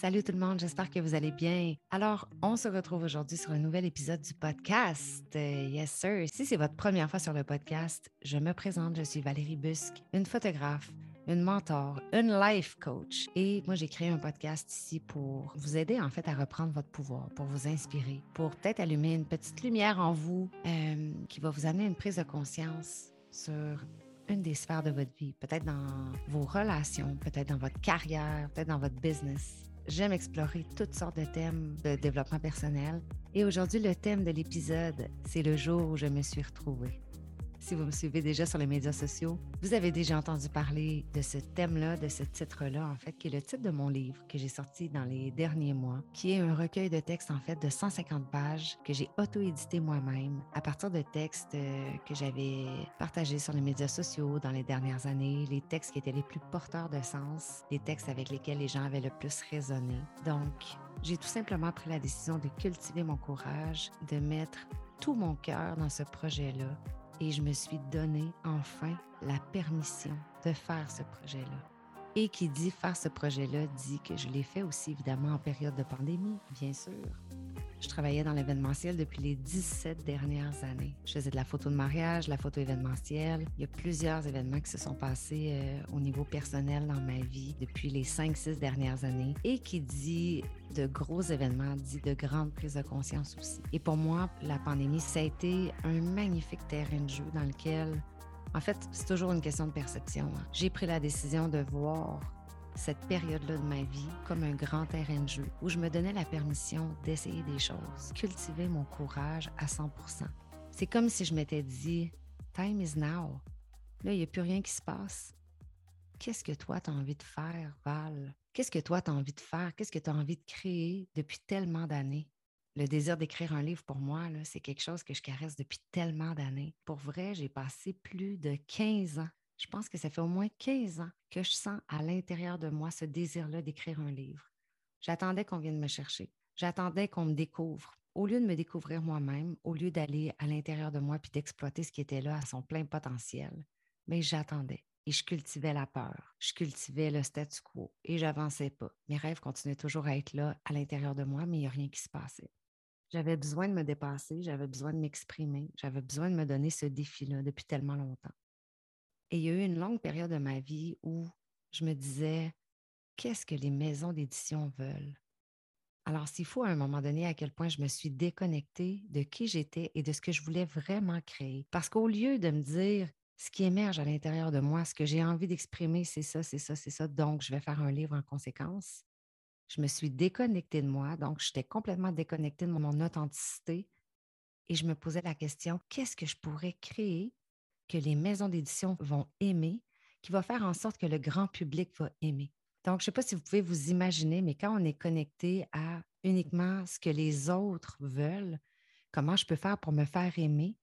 Salut tout le monde, j'espère que vous allez bien. Alors, on se retrouve aujourd'hui sur un nouvel épisode du podcast. Euh, yes, sir. Si c'est votre première fois sur le podcast, je me présente, je suis Valérie Busque, une photographe, une mentor, une life coach. Et moi, j'ai créé un podcast ici pour vous aider en fait à reprendre votre pouvoir, pour vous inspirer, pour peut-être allumer une petite lumière en vous euh, qui va vous amener une prise de conscience sur une des sphères de votre vie, peut-être dans vos relations, peut-être dans votre carrière, peut-être dans votre business. J'aime explorer toutes sortes de thèmes de développement personnel. Et aujourd'hui, le thème de l'épisode, c'est le jour où je me suis retrouvée si vous me suivez déjà sur les médias sociaux, vous avez déjà entendu parler de ce thème-là, de ce titre-là, en fait, qui est le titre de mon livre que j'ai sorti dans les derniers mois, qui est un recueil de textes, en fait, de 150 pages que j'ai auto-édité moi-même à partir de textes euh, que j'avais partagés sur les médias sociaux dans les dernières années, les textes qui étaient les plus porteurs de sens, les textes avec lesquels les gens avaient le plus résonné. Donc, j'ai tout simplement pris la décision de cultiver mon courage, de mettre tout mon cœur dans ce projet-là et je me suis donné enfin la permission de faire ce projet-là. Et qui dit faire ce projet-là dit que je l'ai fait aussi évidemment en période de pandémie, bien sûr. Je travaillais dans l'événementiel depuis les 17 dernières années. Je faisais de la photo de mariage, la photo événementielle. Il y a plusieurs événements qui se sont passés euh, au niveau personnel dans ma vie depuis les 5-6 dernières années. Et qui dit de gros événements, dit de grandes prises de conscience aussi. Et pour moi, la pandémie, ça a été un magnifique terrain de jeu dans lequel en fait, c'est toujours une question de perception. Hein. J'ai pris la décision de voir cette période-là de ma vie comme un grand terrain de jeu où je me donnais la permission d'essayer des choses, cultiver mon courage à 100% C'est comme si je m'étais dit, Time is now. Là, il n'y a plus rien qui se passe. Qu'est-ce que toi, tu as envie de faire, Val? Qu'est-ce que toi, tu as envie de faire? Qu'est-ce que tu as envie de créer depuis tellement d'années? Le désir d'écrire un livre, pour moi, c'est quelque chose que je caresse depuis tellement d'années. Pour vrai, j'ai passé plus de 15 ans je pense que ça fait au moins 15 ans que je sens à l'intérieur de moi ce désir-là d'écrire un livre. J'attendais qu'on vienne me chercher. J'attendais qu'on me découvre. Au lieu de me découvrir moi-même, au lieu d'aller à l'intérieur de moi puis d'exploiter ce qui était là à son plein potentiel, mais j'attendais et je cultivais la peur. Je cultivais le statu quo et j'avançais pas. Mes rêves continuaient toujours à être là à l'intérieur de moi, mais il n'y a rien qui se passait. J'avais besoin de me dépasser, j'avais besoin de m'exprimer, j'avais besoin de me donner ce défi-là depuis tellement longtemps. Et il y a eu une longue période de ma vie où je me disais, qu'est-ce que les maisons d'édition veulent? Alors, s'il faut à un moment donné à quel point je me suis déconnectée de qui j'étais et de ce que je voulais vraiment créer. Parce qu'au lieu de me dire ce qui émerge à l'intérieur de moi, ce que j'ai envie d'exprimer, c'est ça, c'est ça, c'est ça, donc je vais faire un livre en conséquence, je me suis déconnectée de moi, donc j'étais complètement déconnectée de mon authenticité et je me posais la question, qu'est-ce que je pourrais créer que les maisons d'édition vont aimer, qui va faire en sorte que le grand public va aimer. Donc, je ne sais pas si vous pouvez vous imaginer, mais quand on est connecté à uniquement ce que les autres veulent, comment je peux faire pour me faire aimer?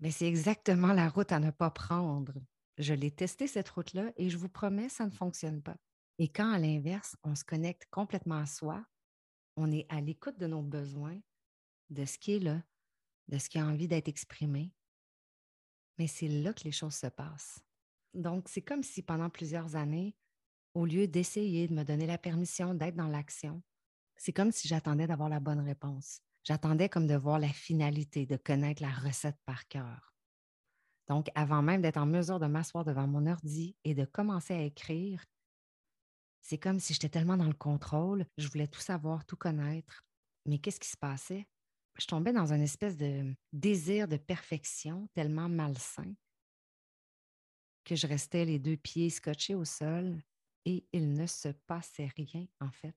Mais c'est exactement la route à ne pas prendre. Je l'ai testé cette route-là et je vous promets, ça ne fonctionne pas. Et quand, à l'inverse, on se connecte complètement à soi, on est à l'écoute de nos besoins, de ce qui est là, de ce qui a envie d'être exprimé, mais c'est là que les choses se passent. Donc, c'est comme si pendant plusieurs années, au lieu d'essayer de me donner la permission d'être dans l'action, c'est comme si j'attendais d'avoir la bonne réponse. J'attendais comme de voir la finalité, de connaître la recette par cœur. Donc, avant même d'être en mesure de m'asseoir devant mon ordi et de commencer à écrire, c'est comme si j'étais tellement dans le contrôle, je voulais tout savoir, tout connaître. Mais qu'est-ce qui se passait? Je tombais dans une espèce de désir de perfection tellement malsain que je restais les deux pieds scotchés au sol et il ne se passait rien en fait.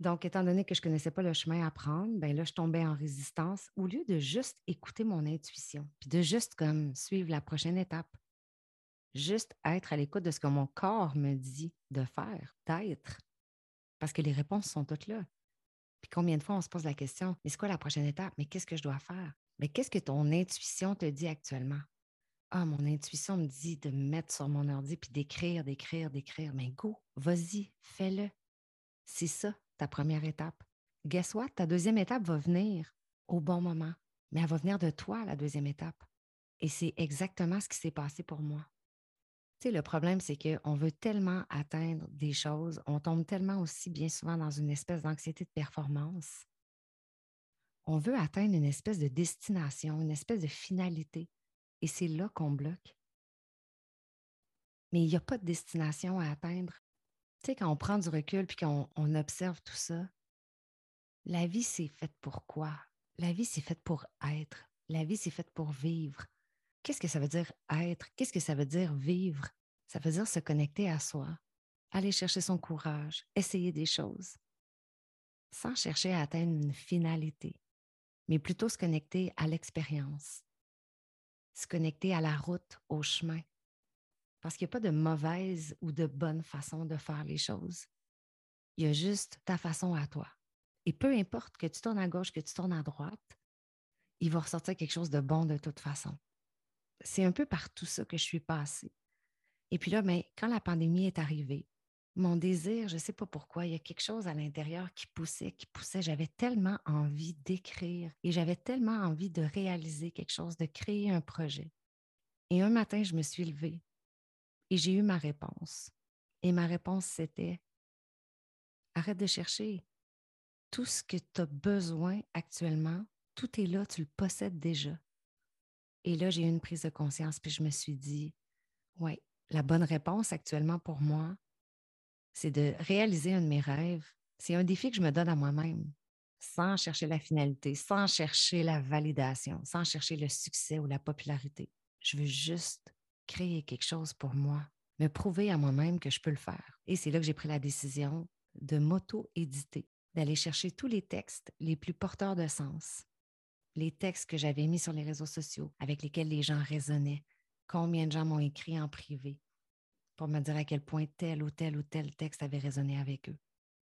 Donc, étant donné que je ne connaissais pas le chemin à prendre, ben là, je tombais en résistance au lieu de juste écouter mon intuition, puis de juste comme suivre la prochaine étape. Juste être à l'écoute de ce que mon corps me dit de faire, d'être. Parce que les réponses sont toutes là. Puis combien de fois on se pose la question, mais c'est quoi la prochaine étape? Mais qu'est-ce que je dois faire? Mais qu'est-ce que ton intuition te dit actuellement? Ah, mon intuition me dit de me mettre sur mon ordi puis d'écrire, d'écrire, d'écrire. Mais go, vas-y, fais-le. C'est ça, ta première étape. Guess what? Ta deuxième étape va venir au bon moment, mais elle va venir de toi, la deuxième étape. Et c'est exactement ce qui s'est passé pour moi. Le problème, c'est qu'on veut tellement atteindre des choses, on tombe tellement aussi bien souvent dans une espèce d'anxiété de performance. On veut atteindre une espèce de destination, une espèce de finalité. Et c'est là qu'on bloque. Mais il n'y a pas de destination à atteindre. Tu sais, quand on prend du recul puis qu'on on observe tout ça, la vie, c'est faite pour quoi? La vie, c'est faite pour être. La vie, c'est faite pour vivre. Qu'est-ce que ça veut dire être? Qu'est-ce que ça veut dire vivre? Ça veut dire se connecter à soi, aller chercher son courage, essayer des choses, sans chercher à atteindre une finalité, mais plutôt se connecter à l'expérience, se connecter à la route, au chemin. Parce qu'il n'y a pas de mauvaise ou de bonne façon de faire les choses. Il y a juste ta façon à toi. Et peu importe que tu tournes à gauche, que tu tournes à droite, il va ressortir quelque chose de bon de toute façon. C'est un peu par tout ça que je suis passée. Et puis là, mais quand la pandémie est arrivée, mon désir, je ne sais pas pourquoi, il y a quelque chose à l'intérieur qui poussait, qui poussait. J'avais tellement envie d'écrire et j'avais tellement envie de réaliser quelque chose, de créer un projet. Et un matin, je me suis levée et j'ai eu ma réponse. Et ma réponse, c'était arrête de chercher. Tout ce que tu as besoin actuellement, tout est là, tu le possèdes déjà. Et là, j'ai eu une prise de conscience, puis je me suis dit, ouais, la bonne réponse actuellement pour moi, c'est de réaliser un de mes rêves. C'est un défi que je me donne à moi-même, sans chercher la finalité, sans chercher la validation, sans chercher le succès ou la popularité. Je veux juste créer quelque chose pour moi, me prouver à moi-même que je peux le faire. Et c'est là que j'ai pris la décision de m'auto-éditer, d'aller chercher tous les textes les plus porteurs de sens, les textes que j'avais mis sur les réseaux sociaux, avec lesquels les gens raisonnaient, combien de gens m'ont écrit en privé pour me dire à quel point tel ou tel ou tel texte avait résonné avec eux.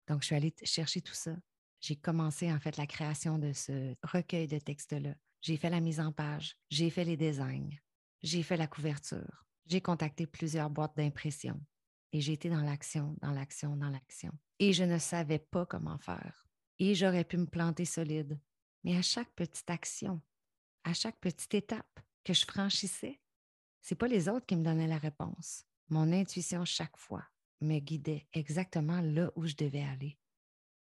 Donc, je suis allée chercher tout ça. J'ai commencé en fait la création de ce recueil de textes-là. J'ai fait la mise en page, j'ai fait les designs, j'ai fait la couverture, j'ai contacté plusieurs boîtes d'impression et j'ai été dans l'action, dans l'action, dans l'action. Et je ne savais pas comment faire. Et j'aurais pu me planter solide. Mais à chaque petite action, à chaque petite étape que je franchissais, ce n'est pas les autres qui me donnaient la réponse. Mon intuition, chaque fois, me guidait exactement là où je devais aller.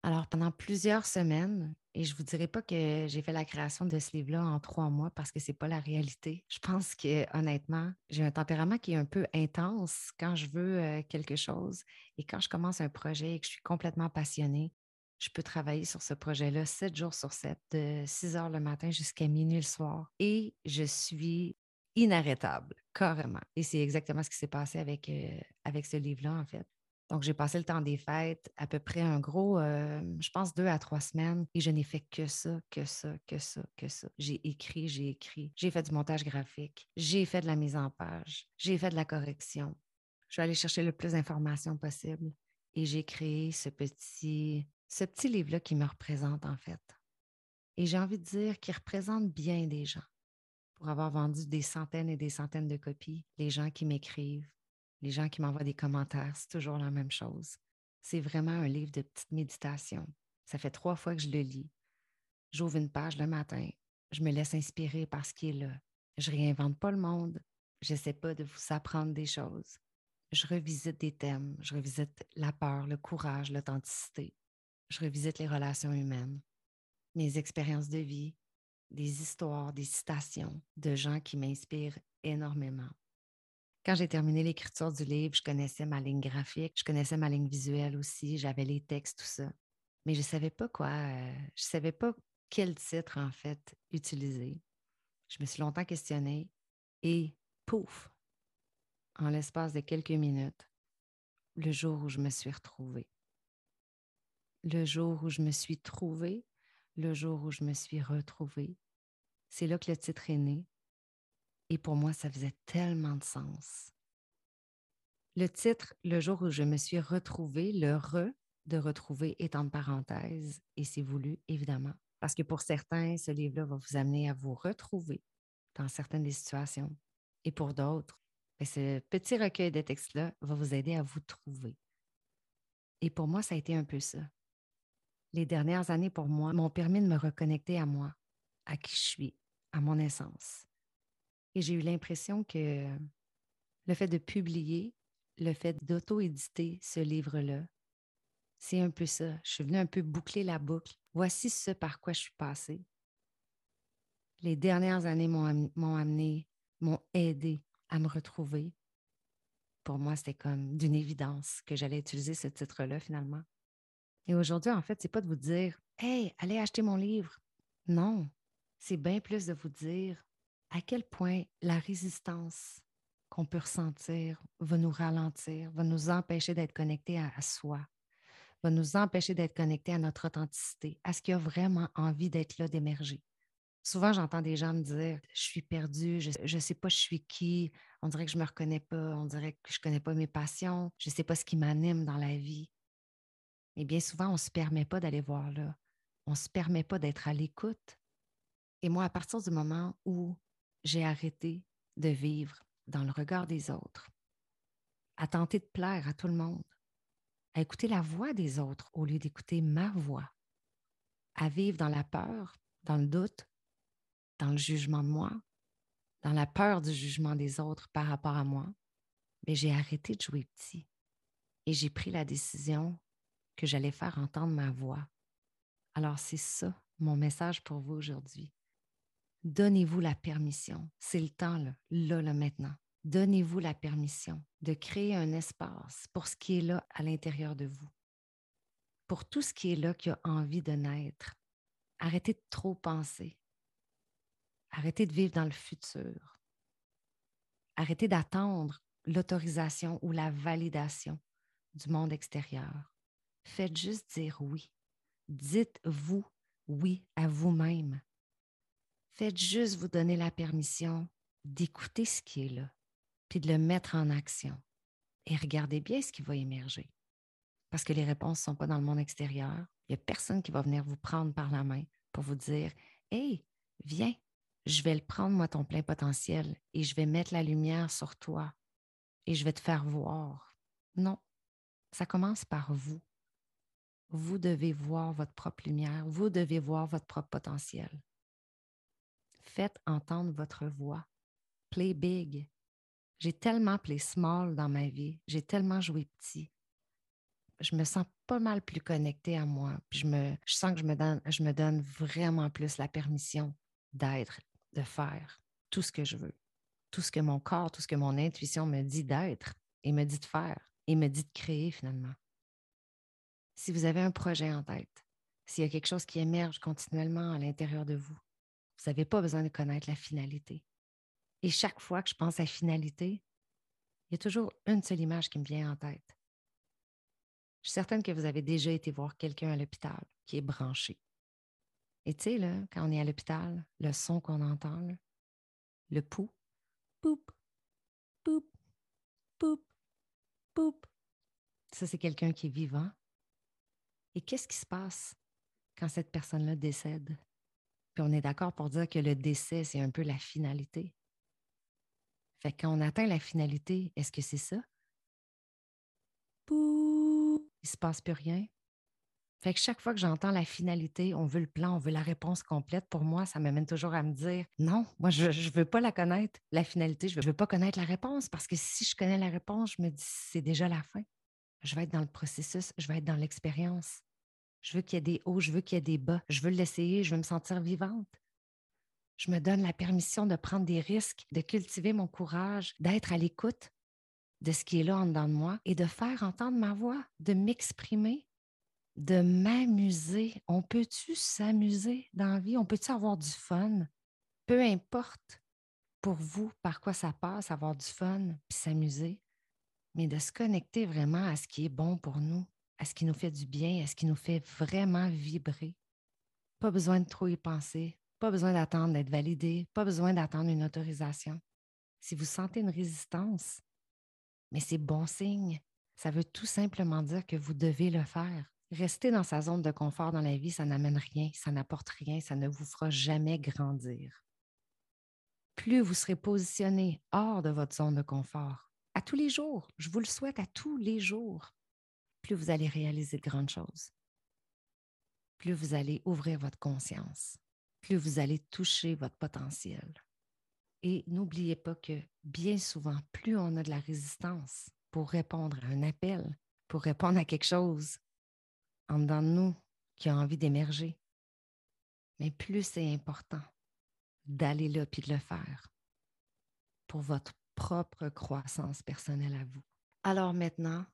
Alors, pendant plusieurs semaines, et je vous dirai pas que j'ai fait la création de ce livre-là en trois mois parce que ce n'est pas la réalité. Je pense que, honnêtement, j'ai un tempérament qui est un peu intense quand je veux euh, quelque chose. Et quand je commence un projet et que je suis complètement passionnée, je peux travailler sur ce projet-là sept jours sur sept, de 6 heures le matin jusqu'à minuit le soir. Et je suis inarrêtable, carrément. Et c'est exactement ce qui s'est passé avec, euh, avec ce livre-là, en fait. Donc, j'ai passé le temps des fêtes, à peu près un gros, euh, je pense, deux à trois semaines, et je n'ai fait que ça, que ça, que ça, que ça. J'ai écrit, j'ai écrit, j'ai fait du montage graphique, j'ai fait de la mise en page, j'ai fait de la correction. Je suis allée chercher le plus d'informations possible et j'ai créé ce petit, ce petit livre-là qui me représente, en fait. Et j'ai envie de dire qu'il représente bien des gens pour avoir vendu des centaines et des centaines de copies, les gens qui m'écrivent, les gens qui m'envoient des commentaires, c'est toujours la même chose. C'est vraiment un livre de petite méditation. Ça fait trois fois que je le lis. J'ouvre une page le matin, je me laisse inspirer par ce qui est là. Je réinvente pas le monde, je n'essaie pas de vous apprendre des choses. Je revisite des thèmes, je revisite la peur, le courage, l'authenticité. Je revisite les relations humaines, mes expériences de vie, des histoires, des citations de gens qui m'inspirent énormément. Quand j'ai terminé l'écriture du livre, je connaissais ma ligne graphique, je connaissais ma ligne visuelle aussi, j'avais les textes, tout ça. Mais je ne savais pas quoi, euh, je ne savais pas quel titre en fait utiliser. Je me suis longtemps questionnée et pouf, en l'espace de quelques minutes, le jour où je me suis retrouvée. Le jour où je me suis trouvée, le jour où je me suis retrouvée, c'est là que le titre est né. Et pour moi, ça faisait tellement de sens. Le titre, le jour où je me suis retrouvée, le re de retrouver est en parenthèse et c'est voulu, évidemment. Parce que pour certains, ce livre-là va vous amener à vous retrouver dans certaines des situations. Et pour d'autres, ben, ce petit recueil de textes-là va vous aider à vous trouver. Et pour moi, ça a été un peu ça. Les dernières années, pour moi, m'ont permis de me reconnecter à moi, à qui je suis, à mon essence. Et j'ai eu l'impression que le fait de publier, le fait d'auto-éditer ce livre-là, c'est un peu ça. Je suis venue un peu boucler la boucle. Voici ce par quoi je suis passée. Les dernières années m'ont amené, m'ont aidé à me retrouver. Pour moi, c'était comme d'une évidence que j'allais utiliser ce titre-là finalement. Et aujourd'hui, en fait, c'est pas de vous dire Hey, allez acheter mon livre. Non, c'est bien plus de vous dire à quel point la résistance qu'on peut ressentir va nous ralentir, va nous empêcher d'être connectés à, soi, va nous empêcher d'être connectés à notre authenticité, à ce qui a vraiment envie d'être là, d'émerger. Souvent, j'entends des gens me dire Je suis perdu, je ne sais pas je suis qui, on dirait que je ne me reconnais pas, on dirait que je ne connais pas mes passions, je ne sais pas ce qui m'anime dans la vie. Et bien souvent, on ne se permet pas d'aller voir là. On ne se permet pas d'être à l'écoute. Et moi, à partir du moment où j'ai arrêté de vivre dans le regard des autres, à tenter de plaire à tout le monde, à écouter la voix des autres au lieu d'écouter ma voix, à vivre dans la peur, dans le doute, dans le jugement de moi, dans la peur du jugement des autres par rapport à moi, mais j'ai arrêté de jouer petit et j'ai pris la décision que j'allais faire entendre ma voix. Alors c'est ça mon message pour vous aujourd'hui. Donnez-vous la permission. C'est le temps, là, là, là, maintenant. Donnez-vous la permission de créer un espace pour ce qui est là à l'intérieur de vous, pour tout ce qui est là qui a envie de naître. Arrêtez de trop penser. Arrêtez de vivre dans le futur. Arrêtez d'attendre l'autorisation ou la validation du monde extérieur. Faites juste dire oui. Dites-vous oui à vous-même. Faites juste vous donner la permission d'écouter ce qui est là, puis de le mettre en action. Et regardez bien ce qui va émerger. Parce que les réponses ne sont pas dans le monde extérieur. Il n'y a personne qui va venir vous prendre par la main pour vous dire Hey, viens, je vais le prendre, moi, ton plein potentiel, et je vais mettre la lumière sur toi, et je vais te faire voir. Non, ça commence par vous. Vous devez voir votre propre lumière, vous devez voir votre propre potentiel. Faites entendre votre voix. Play big. J'ai tellement play small dans ma vie, j'ai tellement joué petit. Je me sens pas mal plus connectée à moi. Je, me, sens que je me, donne, je me donne vraiment plus la permission d'être, de faire tout ce que je veux, tout ce que mon corps, tout ce que mon intuition me dit d'être et me dit de faire et me dit de créer finalement. Si vous avez un projet en tête, s'il y a quelque chose qui émerge continuellement à l'intérieur de vous, vous n'avez pas besoin de connaître la finalité. Et chaque fois que je pense à finalité, il y a toujours une seule image qui me vient en tête. Je suis certaine que vous avez déjà été voir quelqu'un à l'hôpital qui est branché. Et tu sais, là, quand on est à l'hôpital, le son qu'on entend, le pou, poup, poup, poup, poup, ça, c'est quelqu'un qui est vivant. Et qu'est-ce qui se passe quand cette personne-là décède? Puis on est d'accord pour dire que le décès, c'est un peu la finalité. Fait que quand on atteint la finalité, est-ce que c'est ça? Pouh, il ne se passe plus rien. Fait que chaque fois que j'entends la finalité, on veut le plan, on veut la réponse complète, pour moi, ça m'amène toujours à me dire non, moi, je ne veux pas la connaître, la finalité, je ne veux pas connaître la réponse parce que si je connais la réponse, je me dis c'est déjà la fin. Je vais être dans le processus, je vais être dans l'expérience. Je veux qu'il y ait des hauts, je veux qu'il y ait des bas. Je veux l'essayer, je veux me sentir vivante. Je me donne la permission de prendre des risques, de cultiver mon courage, d'être à l'écoute de ce qui est là en dedans de moi et de faire entendre ma voix, de m'exprimer, de m'amuser. On peut-tu s'amuser dans la vie? On peut-tu avoir du fun? Peu importe pour vous par quoi ça passe, avoir du fun puis s'amuser, mais de se connecter vraiment à ce qui est bon pour nous, à ce qui nous fait du bien, à ce qui nous fait vraiment vibrer. Pas besoin de trop y penser, pas besoin d'attendre d'être validé, pas besoin d'attendre une autorisation. Si vous sentez une résistance, mais c'est bon signe. Ça veut tout simplement dire que vous devez le faire. Rester dans sa zone de confort dans la vie, ça n'amène rien, ça n'apporte rien, ça ne vous fera jamais grandir. Plus vous serez positionné hors de votre zone de confort, à tous les jours, je vous le souhaite à tous les jours, plus vous allez réaliser de grandes choses. Plus vous allez ouvrir votre conscience, plus vous allez toucher votre potentiel. Et n'oubliez pas que bien souvent, plus on a de la résistance pour répondre à un appel, pour répondre à quelque chose en dedans de nous qui a envie d'émerger, mais plus c'est important d'aller là puis de le faire pour votre propre croissance personnelle à vous? Alors maintenant,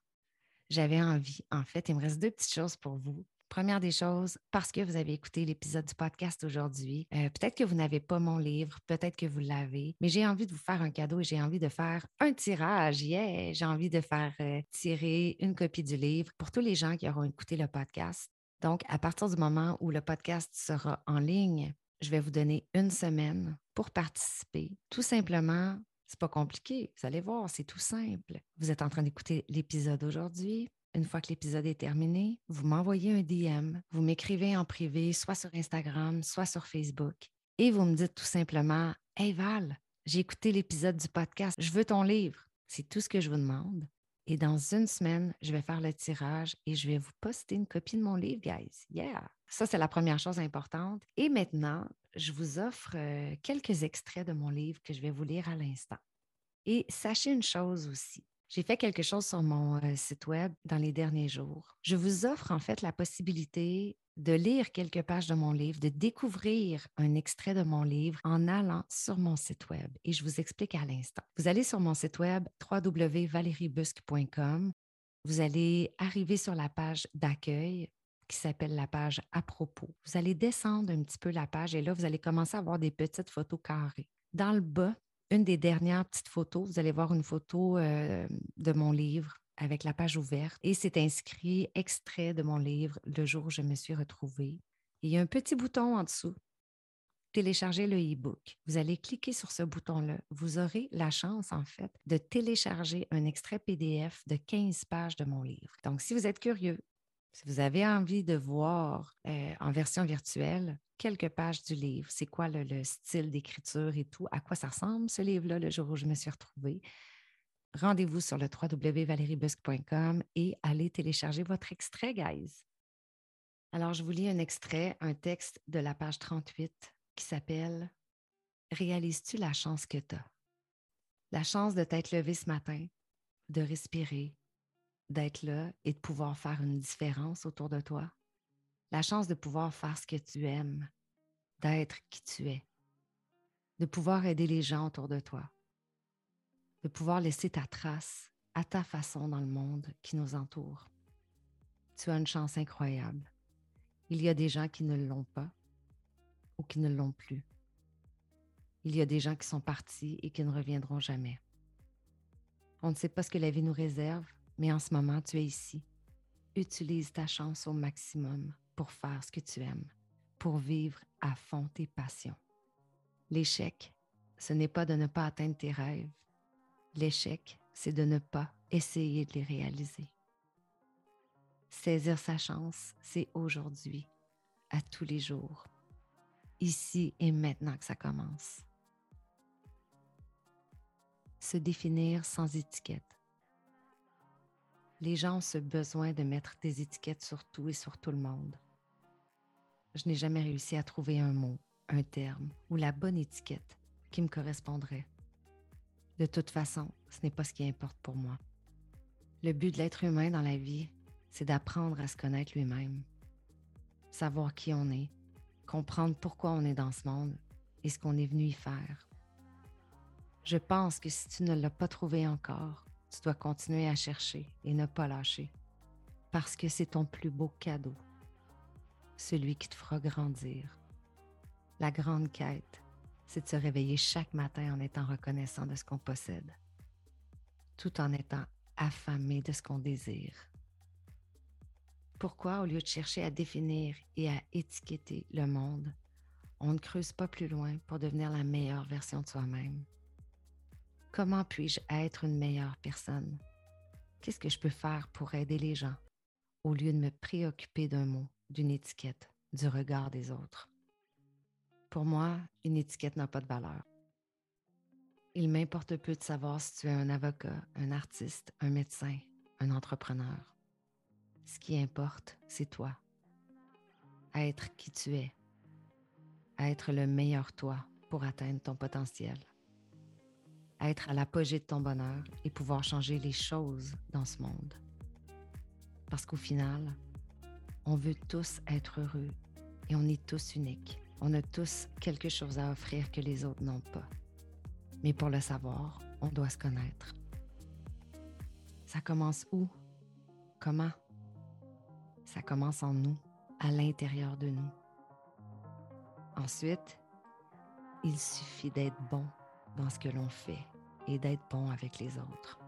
j'avais envie, en fait, il me reste deux petites choses pour vous. Première des choses, parce que vous avez écouté l'épisode du podcast aujourd'hui, euh, peut-être que vous n'avez pas mon livre, peut-être que vous l'avez, mais j'ai envie de vous faire un cadeau et j'ai envie de faire un tirage. Yeah! J'ai envie de faire euh, tirer une copie du livre pour tous les gens qui auront écouté le podcast. Donc, à partir du moment où le podcast sera en ligne, je vais vous donner une semaine pour participer. Tout simplement, c'est pas compliqué. Vous allez voir, c'est tout simple. Vous êtes en train d'écouter l'épisode aujourd'hui. Une fois que l'épisode est terminé, vous m'envoyez un DM, vous m'écrivez en privé, soit sur Instagram, soit sur Facebook, et vous me dites tout simplement Hey Val, j'ai écouté l'épisode du podcast, je veux ton livre. C'est tout ce que je vous demande. Et dans une semaine, je vais faire le tirage et je vais vous poster une copie de mon livre, guys. Yeah! Ça, c'est la première chose importante. Et maintenant, je vous offre euh, quelques extraits de mon livre que je vais vous lire à l'instant. Et sachez une chose aussi. J'ai fait quelque chose sur mon euh, site web dans les derniers jours. Je vous offre en fait la possibilité de lire quelques pages de mon livre, de découvrir un extrait de mon livre en allant sur mon site web. Et je vous explique à l'instant. Vous allez sur mon site web www.valeriebusque.com. Vous allez arriver sur la page d'accueil qui s'appelle la page à propos. Vous allez descendre un petit peu la page et là, vous allez commencer à voir des petites photos carrées. Dans le bas, une des dernières petites photos, vous allez voir une photo euh, de mon livre avec la page ouverte et c'est inscrit extrait de mon livre Le jour où je me suis retrouvée. il y a un petit bouton en dessous, télécharger le e-book. Vous allez cliquer sur ce bouton-là. Vous aurez la chance, en fait, de télécharger un extrait PDF de 15 pages de mon livre. Donc, si vous êtes curieux, si vous avez envie de voir euh, en version virtuelle quelques pages du livre, c'est quoi le, le style d'écriture et tout, à quoi ça ressemble ce livre-là le jour où je me suis retrouvée, rendez-vous sur le www.valeriebusque.com et allez télécharger votre extrait, guys. Alors, je vous lis un extrait, un texte de la page 38 qui s'appelle Réalises-tu la chance que tu as? La chance de t'être levé ce matin, de respirer, d'être là et de pouvoir faire une différence autour de toi. La chance de pouvoir faire ce que tu aimes, d'être qui tu es, de pouvoir aider les gens autour de toi de pouvoir laisser ta trace à ta façon dans le monde qui nous entoure. Tu as une chance incroyable. Il y a des gens qui ne l'ont pas ou qui ne l'ont plus. Il y a des gens qui sont partis et qui ne reviendront jamais. On ne sait pas ce que la vie nous réserve, mais en ce moment, tu es ici. Utilise ta chance au maximum pour faire ce que tu aimes, pour vivre à fond tes passions. L'échec, ce n'est pas de ne pas atteindre tes rêves, L'échec, c'est de ne pas essayer de les réaliser. Saisir sa chance, c'est aujourd'hui, à tous les jours, ici et maintenant que ça commence. Se définir sans étiquette. Les gens ont ce besoin de mettre des étiquettes sur tout et sur tout le monde. Je n'ai jamais réussi à trouver un mot, un terme ou la bonne étiquette qui me correspondrait. De toute façon, ce n'est pas ce qui importe pour moi. Le but de l'être humain dans la vie, c'est d'apprendre à se connaître lui-même, savoir qui on est, comprendre pourquoi on est dans ce monde et ce qu'on est venu y faire. Je pense que si tu ne l'as pas trouvé encore, tu dois continuer à chercher et ne pas lâcher, parce que c'est ton plus beau cadeau, celui qui te fera grandir. La grande quête, c'est de se réveiller chaque matin en étant reconnaissant de ce qu'on possède, tout en étant affamé de ce qu'on désire. Pourquoi, au lieu de chercher à définir et à étiqueter le monde, on ne creuse pas plus loin pour devenir la meilleure version de soi-même? Comment puis-je être une meilleure personne? Qu'est-ce que je peux faire pour aider les gens au lieu de me préoccuper d'un mot, d'une étiquette, du regard des autres? Pour moi, une étiquette n'a pas de valeur. Il m'importe peu de savoir si tu es un avocat, un artiste, un médecin, un entrepreneur. Ce qui importe, c'est toi. Être qui tu es. Être le meilleur toi pour atteindre ton potentiel. Être à l'apogée de ton bonheur et pouvoir changer les choses dans ce monde. Parce qu'au final, on veut tous être heureux et on est tous uniques. On a tous quelque chose à offrir que les autres n'ont pas. Mais pour le savoir, on doit se connaître. Ça commence où? Comment? Ça commence en nous, à l'intérieur de nous. Ensuite, il suffit d'être bon dans ce que l'on fait et d'être bon avec les autres.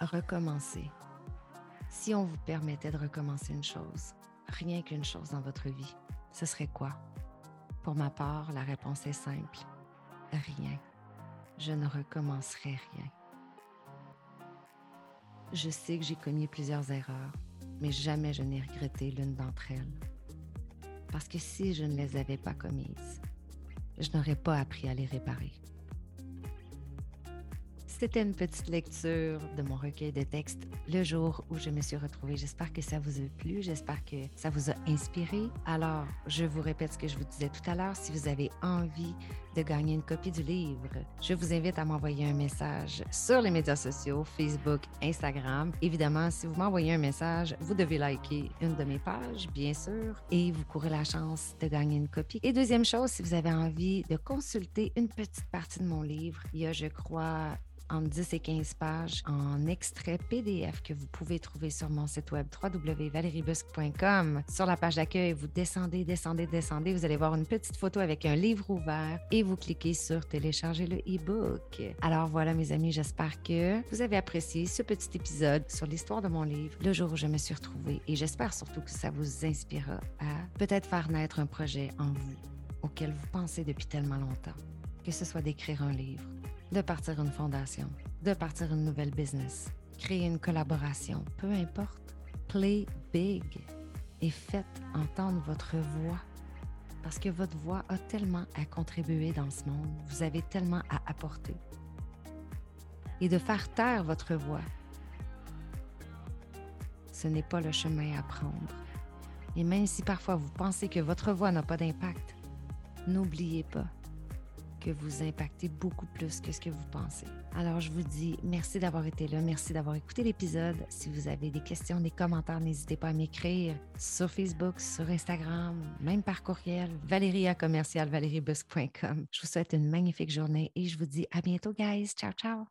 Recommencer. Si on vous permettait de recommencer une chose, rien qu'une chose dans votre vie, ce serait quoi? Pour ma part, la réponse est simple. Rien. Je ne recommencerai rien. Je sais que j'ai commis plusieurs erreurs, mais jamais je n'ai regretté l'une d'entre elles. Parce que si je ne les avais pas commises, je n'aurais pas appris à les réparer. C'était une petite lecture de mon recueil de textes le jour où je me suis retrouvée. J'espère que ça vous a plu, j'espère que ça vous a inspiré. Alors, je vous répète ce que je vous disais tout à l'heure. Si vous avez envie de gagner une copie du livre, je vous invite à m'envoyer un message sur les médias sociaux, Facebook, Instagram. Évidemment, si vous m'envoyez un message, vous devez liker une de mes pages, bien sûr, et vous courez la chance de gagner une copie. Et deuxième chose, si vous avez envie de consulter une petite partie de mon livre, il y a, je crois, entre 10 et 15 pages en extrait PDF que vous pouvez trouver sur mon site web www.valeriebusque.com. Sur la page d'accueil, vous descendez, descendez, descendez, vous allez voir une petite photo avec un livre ouvert et vous cliquez sur télécharger le e-book. Alors voilà mes amis, j'espère que vous avez apprécié ce petit épisode sur l'histoire de mon livre, le jour où je me suis retrouvée et j'espère surtout que ça vous inspirera à peut-être faire naître un projet en vous auquel vous pensez depuis tellement longtemps, que ce soit d'écrire un livre de partir une fondation, de partir une nouvelle business, créer une collaboration, peu importe. Play big et faites entendre votre voix parce que votre voix a tellement à contribuer dans ce monde, vous avez tellement à apporter. Et de faire taire votre voix, ce n'est pas le chemin à prendre. Et même si parfois vous pensez que votre voix n'a pas d'impact, n'oubliez pas que vous impactez beaucoup plus que ce que vous pensez. Alors, je vous dis merci d'avoir été là, merci d'avoir écouté l'épisode. Si vous avez des questions, des commentaires, n'hésitez pas à m'écrire sur Facebook, sur Instagram, même par courriel, valeriacommercialvaleriebusque.com. Je vous souhaite une magnifique journée et je vous dis à bientôt, guys. Ciao, ciao.